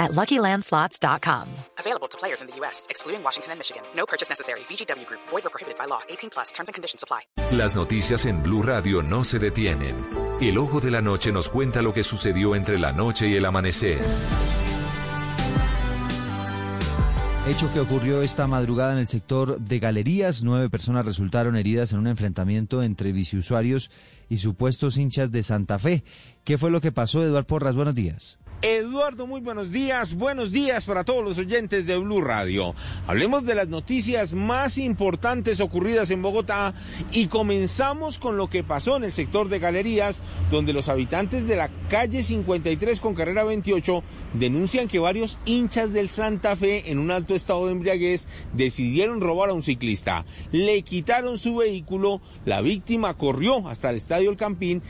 at LuckyLandSlots.com. Available to players in the U.S., excluding Washington and Michigan. No purchase necessary. VGW Group. Void or prohibited by law. 18 plus. Terms and conditions apply. Las noticias en Blue Radio no se detienen. El ojo de la noche nos cuenta lo que sucedió entre la noche y el amanecer. Hecho que ocurrió esta madrugada en el sector de galerías. Nueve personas resultaron heridas en un enfrentamiento entre biciusuarios y supuestos hinchas de Santa Fe. ¿Qué fue lo que pasó, Eduardo Porras? Buenos días. Eduardo, muy buenos días. Buenos días para todos los oyentes de Blue Radio. Hablemos de las noticias más importantes ocurridas en Bogotá y comenzamos con lo que pasó en el sector de galerías, donde los habitantes de la calle 53 con carrera 28 denuncian que varios hinchas del Santa Fe en un alto estado de embriaguez decidieron robar a un ciclista. Le quitaron su vehículo, la víctima corrió hasta el estadio El Campín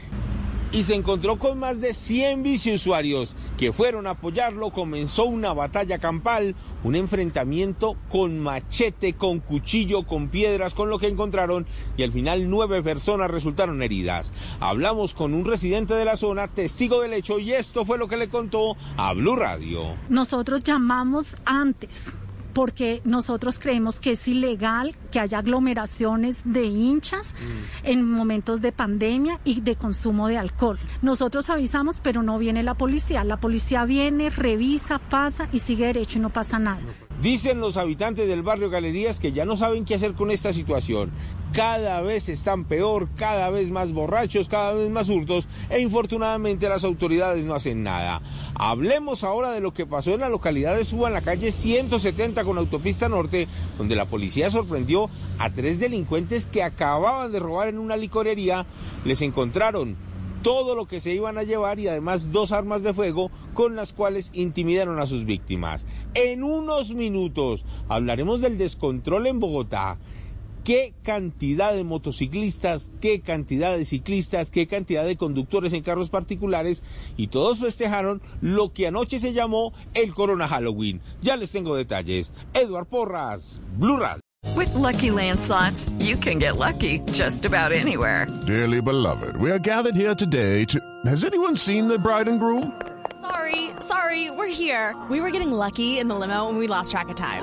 y se encontró con más de 100 biciusuarios que fueron a apoyarlo. Comenzó una batalla campal, un enfrentamiento con machete, con cuchillo, con piedras, con lo que encontraron y al final nueve personas resultaron heridas. Hablamos con un residente de la zona, testigo del hecho y esto fue lo que le contó a Blue Radio. Nosotros llamamos antes porque nosotros creemos que es ilegal que haya aglomeraciones de hinchas en momentos de pandemia y de consumo de alcohol. Nosotros avisamos, pero no viene la policía. La policía viene, revisa, pasa y sigue derecho y no pasa nada. Dicen los habitantes del barrio Galerías que ya no saben qué hacer con esta situación. Cada vez están peor, cada vez más borrachos, cada vez más hurtos e infortunadamente las autoridades no hacen nada. Hablemos ahora de lo que pasó en la localidad de Suba, en la calle 170 con autopista norte, donde la policía sorprendió a tres delincuentes que acababan de robar en una licorería. Les encontraron todo lo que se iban a llevar y además dos armas de fuego con las cuales intimidaron a sus víctimas. En unos minutos hablaremos del descontrol en Bogotá. Qué cantidad de motociclistas, qué cantidad de ciclistas, qué cantidad de conductores en carros particulares y todos festejaron lo que anoche se llamó el Corona Halloween. Ya les tengo detalles. Edward Porras, Blue Radio. With lucky landslots, you can get lucky just about anywhere. Dearly beloved, we are gathered here today to. Has anyone seen the bride and groom? Sorry, sorry, we're here. We were getting lucky in the limo and we lost track of time.